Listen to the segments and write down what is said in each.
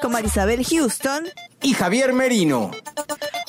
con Marisabel Houston. y Javier Merino.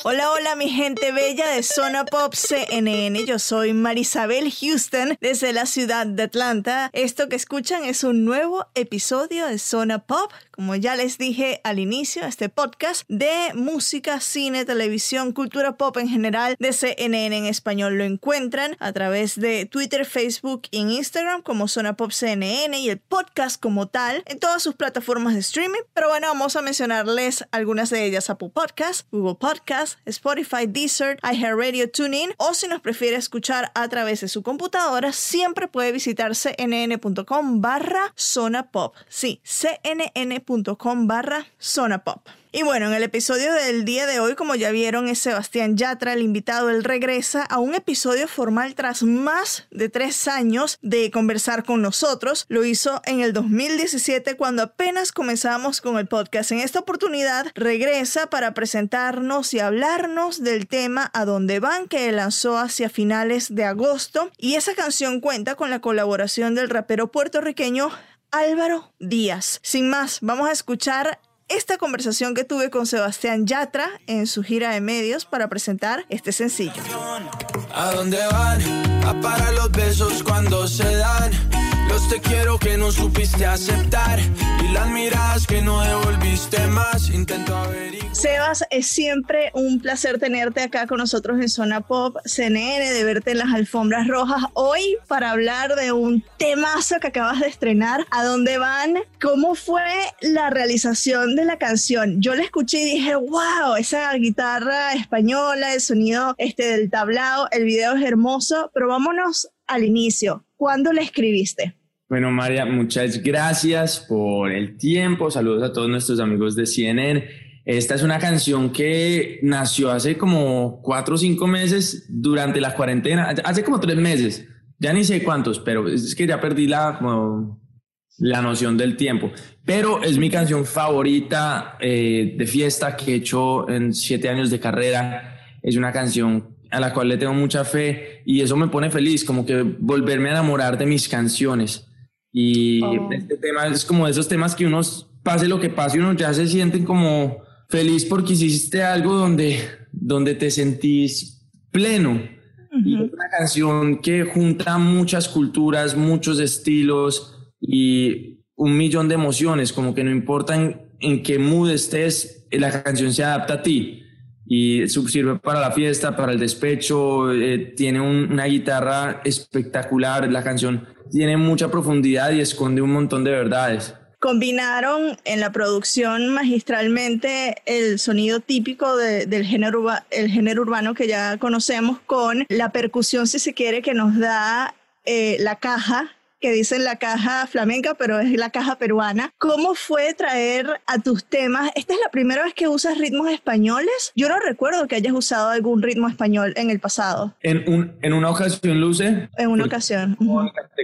Hola, hola, mi gente bella de Zona Pop CNN. Yo soy Marisabel Houston desde la ciudad de Atlanta. Esto que escuchan es un nuevo episodio de Zona Pop. Como ya les dije al inicio, este podcast de música, cine, televisión, cultura pop en general de CNN en español lo encuentran a través de Twitter, Facebook y Instagram como Zona Pop CNN y el podcast como tal en todas sus plataformas de streaming. Pero bueno, vamos a mencionarles algunas de ellas: Apple Podcast, Google Podcast, Spotify, Deezer, iHeartRadio, TuneIn o si nos prefiere escuchar a través de su computadora, siempre puede visitar cnn.com barra zona pop. Sí, cnn.com barra zona pop. Y bueno, en el episodio del día de hoy, como ya vieron, es Sebastián Yatra, el invitado. Él regresa a un episodio formal tras más de tres años de conversar con nosotros. Lo hizo en el 2017 cuando apenas comenzamos con el podcast. En esta oportunidad regresa para presentarnos y hablarnos del tema A dónde van que lanzó hacia finales de agosto. Y esa canción cuenta con la colaboración del rapero puertorriqueño Álvaro Díaz. Sin más, vamos a escuchar esta conversación que tuve con Sebastián Yatra en su gira de medios para presentar este sencillo. ¿A dónde van? A los besos cuando se dan. Te quiero que no supiste aceptar. Y las miradas que no devolviste más. Intento averiguar. Sebas, es siempre un placer tenerte acá con nosotros en Zona Pop CNN, de verte en las alfombras rojas hoy para hablar de un temazo que acabas de estrenar. ¿A dónde van? ¿Cómo fue la realización de la canción? Yo la escuché y dije, wow, esa guitarra española, el sonido este del tablao, el video es hermoso, pero vámonos al inicio. ¿Cuándo la escribiste? Bueno, María, muchas gracias por el tiempo. Saludos a todos nuestros amigos de CNN. Esta es una canción que nació hace como cuatro o cinco meses durante la cuarentena, hace como tres meses, ya ni sé cuántos, pero es que ya perdí la, la noción del tiempo. Pero es mi canción favorita eh, de fiesta que he hecho en siete años de carrera. Es una canción a la cual le tengo mucha fe y eso me pone feliz, como que volverme a enamorar de mis canciones. Y Oh. este tema es como de esos temas que uno, pase lo que pase, uno ya se siente como feliz porque hiciste algo donde, donde te sentís pleno. Y es una canción que junta muchas culturas, muchos estilos y un millón de emociones, como que no importa en, en qué mood estés, la canción se adapta a ti y sirve para la fiesta, para el despecho, eh, tiene un- una guitarra espectacular, la canción tiene mucha profundidad y esconde un montón de verdades. Combinaron en la producción magistralmente el sonido típico de- del género, el género urbano que ya conocemos con la percusión, si se quiere, que nos da eh, la caja que dicen la caja flamenca, pero es la caja peruana. ¿Cómo fue traer a tus temas? ¿Esta es la primera vez que usas ritmos españoles? Yo no recuerdo que hayas usado algún ritmo español en el pasado, En, un, en una ocasión, Luce, en una ocasión.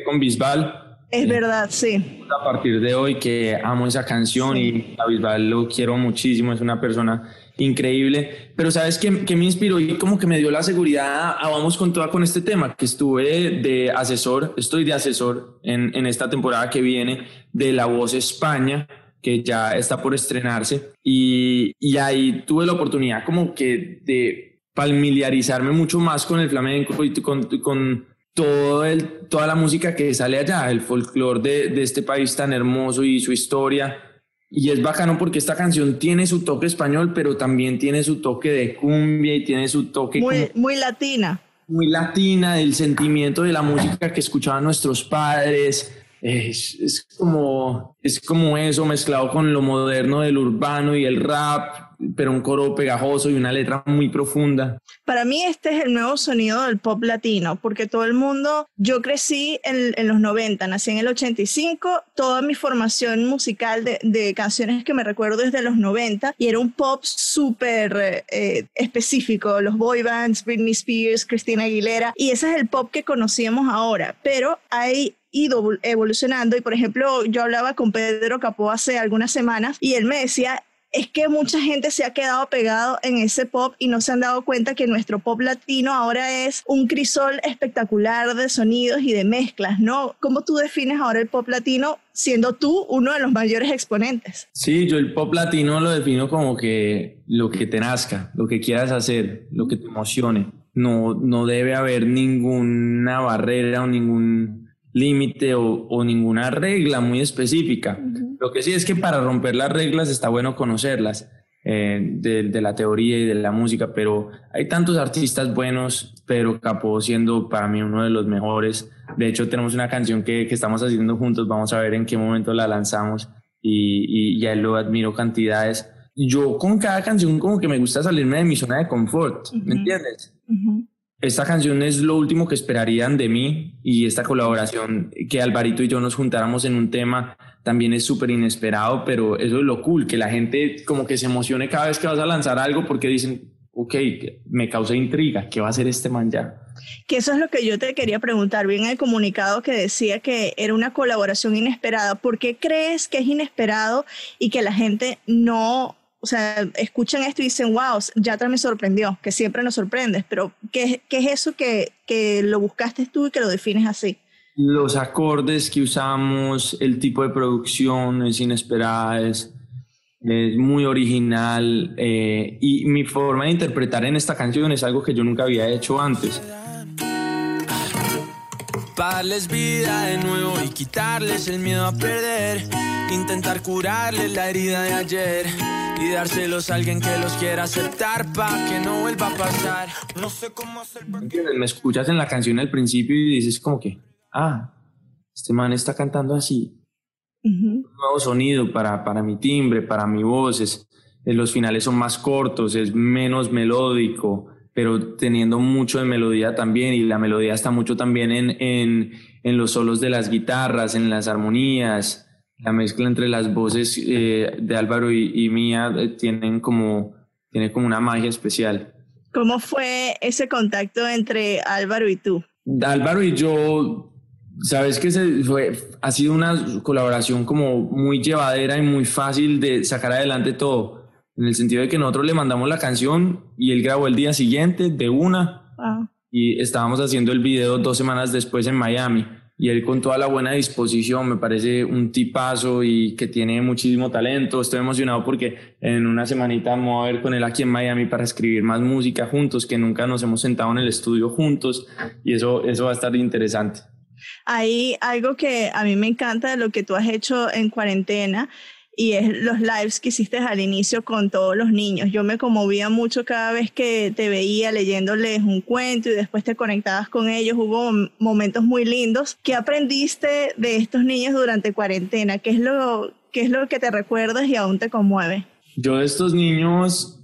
Con Bisbal, Es verdad, sí. a partir de hoy que amo esa canción y a Bisbal lo quiero muchísimo, es una persona increíble, pero sabes que, que me inspiró y como que me dio la seguridad a vamos con toda con este tema, que estuve de asesor, estoy de asesor en, en esta temporada que viene de La Voz España, que ya está por estrenarse. Y, y ahí tuve la oportunidad como que de familiarizarme mucho más con el flamenco y con, con todo el, toda la música que sale allá, el folclore de, de este país tan hermoso y su historia. Y es bacano porque esta canción tiene su toque español, pero también tiene su toque de cumbia y tiene su toque... Muy, muy latina. Muy latina, el sentimiento de la música que escuchaban nuestros padres. Es, es, como, es como eso mezclado con lo moderno del urbano y el rap pero un coro pegajoso y una letra muy profunda. Para mí este es el nuevo sonido del pop latino, porque todo el mundo, yo crecí en, en los 90, nací en el 85, toda mi formación musical de, de, canciones que me recuerdo desde los 90 y era un pop súper eh, específico, los boy bands, Britney Spears, Christina Aguilera, y ese es el pop que conocíamos ahora, pero hay ido evolucionando y por ejemplo yo hablaba con Pedro Capó hace algunas semanas y él me decía es que mucha gente se ha quedado pegado en ese pop y no se han dado cuenta que nuestro pop latino ahora es un crisol espectacular de sonidos y de mezclas, ¿no? ¿Cómo tú defines ahora el pop latino siendo tú uno de los mayores exponentes? Sí, yo el pop latino lo defino como que lo que te nazca, lo que quieras hacer, lo que te emocione. No, no debe haber ninguna barrera o ningún límite o, ninguna regla muy específica. Lo que sí es que para romper las reglas está bueno conocerlas eh, de, la teoría y de la música, pero hay tantos artistas buenos, pero Capó siendo para mí uno de los mejores. De hecho, tenemos una canción que, que estamos haciendo juntos, vamos a ver en qué momento la lanzamos y, y ya lo admiro cantidades. Yo con cada canción como que me gusta salirme de mi zona de confort, ¿me entiendes? Esta canción es lo último que esperarían de mí y esta colaboración que Alvarito y yo nos juntáramos en un tema también es súper inesperado, pero eso es lo cool, que la gente como que se emocione cada vez que vas a lanzar algo porque dicen, ok, me causa intriga, ¿qué va a hacer este man ya? Que eso es lo que yo te quería preguntar. Bien el comunicado que decía que era una colaboración inesperada. ¿Por qué crees que es inesperado y que la gente no o sea, escuchan esto y dicen, wow, Yatra me sorprendió, que siempre nos sorprendes, pero ¿qué, qué es eso que, que lo buscaste tú y que lo defines así? Los acordes que usamos, el tipo de producción es inesperada, es, es muy original eh, y mi forma de interpretar en esta canción es algo que yo nunca había hecho antes. Darles vida de nuevo y quitarles el miedo a perder. Intentar curarles la herida de ayer y dárselos a alguien que los quiera aceptar para que no vuelva a pasar. No sé cómo hacer. Me escuchas en la canción al principio y dices como que, ah, este man está cantando así. Un nuevo sonido para, para mi timbre, para mi voz. Es, los finales son más cortos, es menos melódico, pero teniendo mucho de melodía también. Y la melodía está mucho también en, en, en los solos de las guitarras, en las armonías la mezcla entre las voces eh, de Álvaro y, mía eh, tienen como, tiene como una magia especial. ¿Cómo fue ese contacto entre Álvaro y tú? Álvaro y yo, sabes que se fue, ha sido una colaboración como muy llevadera y muy fácil de sacar adelante todo. En el sentido de que nosotros le mandamos la canción y él grabó el día siguiente de una ah. y estábamos haciendo el video dos semanas después en Miami y él con toda la buena disposición, me parece un tipazo y que tiene muchísimo talento. Estoy emocionado porque en una semanita vamos a ver con él aquí en Miami para escribir más música juntos, que nunca nos hemos sentado en el estudio juntos y eso, eso va a estar interesante. Hay algo que a mí me encanta de lo que tú has hecho en cuarentena y es los lives que hiciste al inicio con todos los niños. Yo me conmovía mucho cada vez que te veía leyéndoles un cuento y después te conectabas con ellos. Hubo momentos muy lindos. ¿Qué aprendiste de estos niños durante cuarentena? ¿Qué es lo, qué es lo que te recuerdas y aún te conmueve? Yo de estos niños,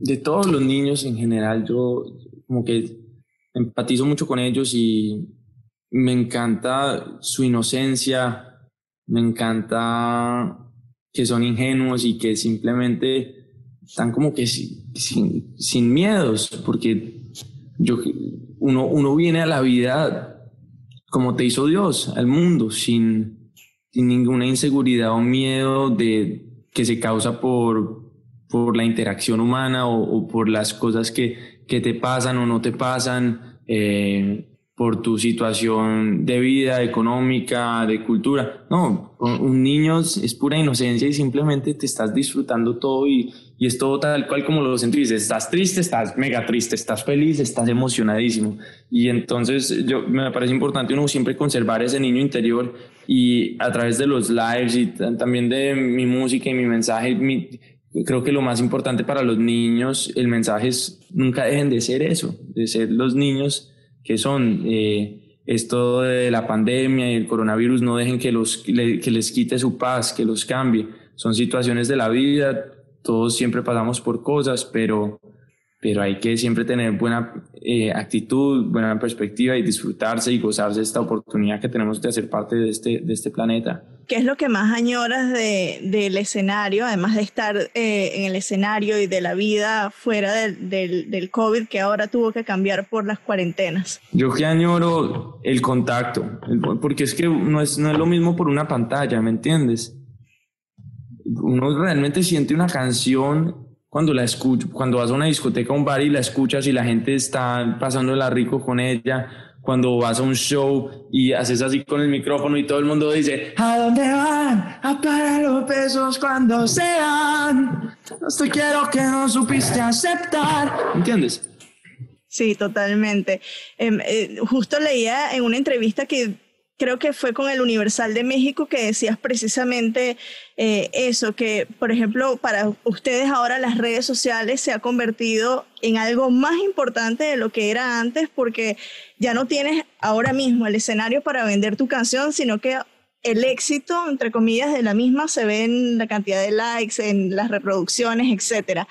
de todos los niños en general, yo como que empatizo mucho con ellos y me encanta su inocencia, me encanta que son ingenuos y que simplemente están como que sin, miedos, porque yo, uno, uno viene a la vida como te hizo Dios, al mundo, sin, sin ninguna inseguridad o miedo de, que se causa por, por la interacción humana o, por las cosas que, que, te pasan o no te pasan. Eh, por tu situación de vida, económica, de cultura. No, un niño es pura inocencia y simplemente te estás disfrutando todo y, y es todo tal cual como lo sentís. Estás triste, estás mega triste, estás feliz, estás emocionadísimo. Y entonces yo, me parece importante uno siempre conservar ese niño interior y a través de los lives y también de mi música y mi mensaje, creo que lo más importante para los niños, el mensaje es nunca dejen de ser eso, de ser los niños que son eh, esto de la pandemia y el coronavirus, no dejen que, los, que les quite su paz, que los cambie. Son situaciones de la vida, todos siempre pasamos por cosas, pero, pero hay que siempre tener buena eh, actitud, buena perspectiva y disfrutarse y gozarse esta oportunidad que tenemos de hacer parte de este, de este planeta. ¿Qué es lo que más añoras de, del escenario, además de estar eh, en el escenario y de la vida fuera del, del, del, COVID que ahora tuvo que cambiar por las cuarentenas? Yo que añoro el contacto, porque es que no es, no es lo mismo por una pantalla, ¿me entiendes? Uno realmente siente una canción cuando la escucho, cuando vas a una discoteca, un bar y la escuchas y la gente está pasándola rico con ella cuando vas a un show y haces así con el micrófono y todo el mundo dice, ¿a dónde van? A parar los pesos cuando sean. No quiero que no supiste aceptar. ¿Entiendes? Sí, totalmente. Em, eh, justo leía en una entrevista que creo que fue con el Universal de México que decías precisamente eh, eso, que por ejemplo para ustedes ahora las redes sociales se ha convertido en algo más importante de lo que era antes porque ya no tienes ahora mismo el escenario para vender tu canción, sino que el éxito, entre comillas, de la misma se ve en la cantidad de likes, en las reproducciones, etc.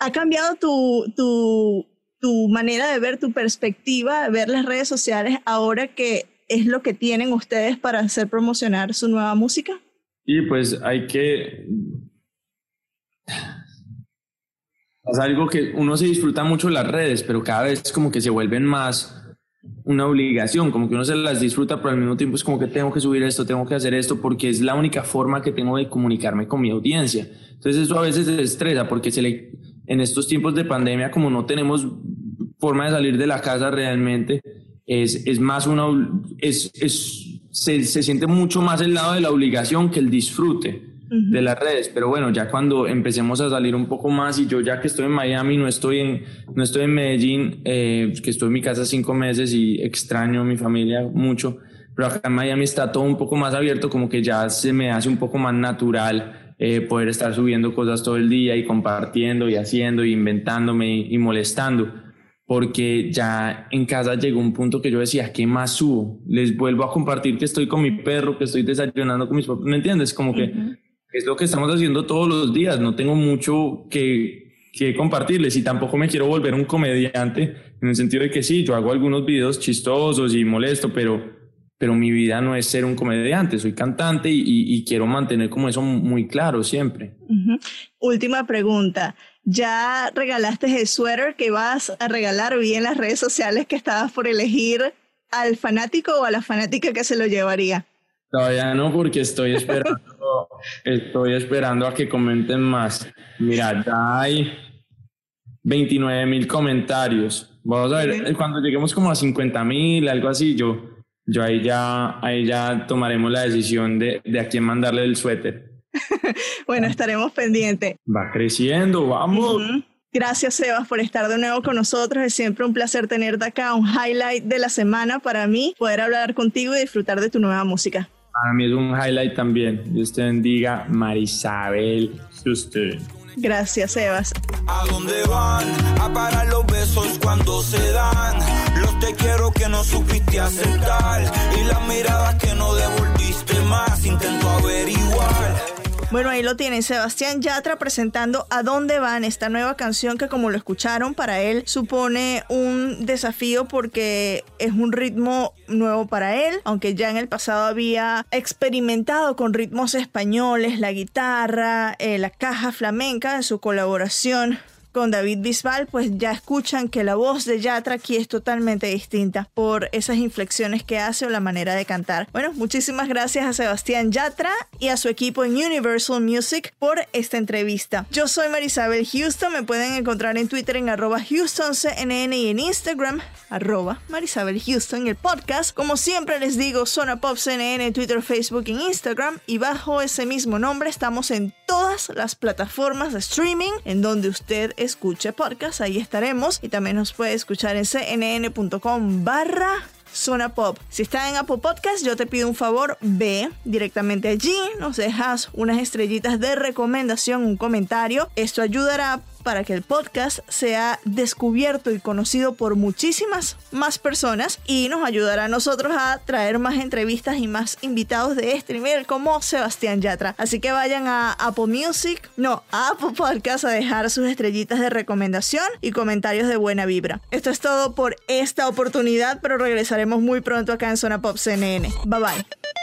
¿Ha cambiado tu, tu, tu manera de ver, tu perspectiva, de ver las redes sociales ahora que es lo que tienen ustedes para hacer promocionar su nueva música? Y pues hay que... Es algo que uno se disfruta mucho las redes, pero cada vez como que se vuelven más una obligación, como que uno se las disfruta, pero al mismo tiempo es como que tengo que subir esto, tengo que hacer esto, porque es la única forma que tengo de comunicarme con mi audiencia. Entonces eso a veces se estresa, porque se le, en estos tiempos de pandemia, como no tenemos forma de salir de la casa realmente, es, es más una, es, es, se, se, siente mucho más el lado de la obligación que el disfrute de las redes, pero bueno, ya cuando empecemos a salir un poco más y yo ya que estoy en Miami, no estoy en, no estoy en Medellín, eh, que estoy en mi casa cinco meses y extraño a mi familia mucho, pero acá en Miami está todo un poco más abierto, como que ya se me hace un poco más natural eh, poder estar subiendo cosas todo el día y compartiendo y haciendo y inventándome y molestando porque ya en casa llegó un punto que yo decía, ¿qué más subo? Les vuelvo a compartir que estoy con mi perro, que estoy desayunando con mis papás, ¿me entiendes? Como que es lo que estamos haciendo todos los días, no tengo mucho que, que compartirles y tampoco me quiero volver un comediante en el sentido de que sí, yo hago algunos videos chistosos y molesto, pero, pero mi vida no es ser un comediante, soy cantante y, y, quiero mantener como eso muy claro siempre. Última pregunta. ¿Ya regalaste el suéter que vas a regalar? Vi en las redes sociales que estabas por elegir al fanático o a la fanática que se lo llevaría. Todavía no, porque estoy esperando, estoy esperando a que comenten más. Mira, ya hay 29 mil comentarios. Vamos a ver, cuando lleguemos como a 50 mil, algo así, yo, yo ahí ya, ahí ya tomaremos la decisión de, de a quién mandarle el suéter. bueno, estaremos pendientes. Va creciendo, vamos. Gracias, Sebas, por estar de nuevo con nosotros. Es siempre un placer tenerte acá, un highlight de la semana para mí, poder hablar contigo y disfrutar de tu nueva música. Para mí es un highlight también. Dios te bendiga, Marisabel usted. Gracias, Sebas. ¿A dónde van? A parar los besos cuando se dan. Los te quiero que no supiste aceptar. Y las miradas que no devolviste más. Intento averiguar bueno, ahí lo tienen, Sebastián Yatra presentando A dónde van, esta nueva canción que como lo escucharon, para él supone un desafío porque es un ritmo nuevo para él, aunque ya en el pasado había experimentado con ritmos españoles, la guitarra, eh, la caja flamenca en su colaboración con David Bisbal, pues ya escuchan que la voz de Yatra aquí es totalmente distinta por esas inflexiones que hace o la manera de cantar. Bueno, muchísimas gracias a Sebastián Yatra y a su equipo en Universal Music por esta entrevista. Yo soy Marisabel Houston, me pueden encontrar en Twitter en arroba HoustonCNN y en Instagram arroba Marisabel Houston, el podcast. Como siempre les digo, Zona Pop CNN en Twitter, Facebook e Instagram y bajo ese mismo nombre estamos en todas las plataformas de streaming en donde usted escuche podcast. Ahí estaremos y también nos puede escuchar en cnn.com barra Zona Pop. Si está en Apple Podcast, yo te pido un favor, ve directamente allí, nos dejas unas estrellitas de recomendación, un comentario. Esto ayudará para que el podcast sea descubierto y conocido por muchísimas más personas y nos ayudará a nosotros a traer más entrevistas y más invitados de este nivel como Sebastián Yatra. Así que vayan a Apple Music, no, a Apple Podcast a dejar sus estrellitas de recomendación y comentarios de buena vibra. Esto es todo por esta oportunidad, pero regresaremos muy pronto acá en Zona Pop CNN. Bye bye.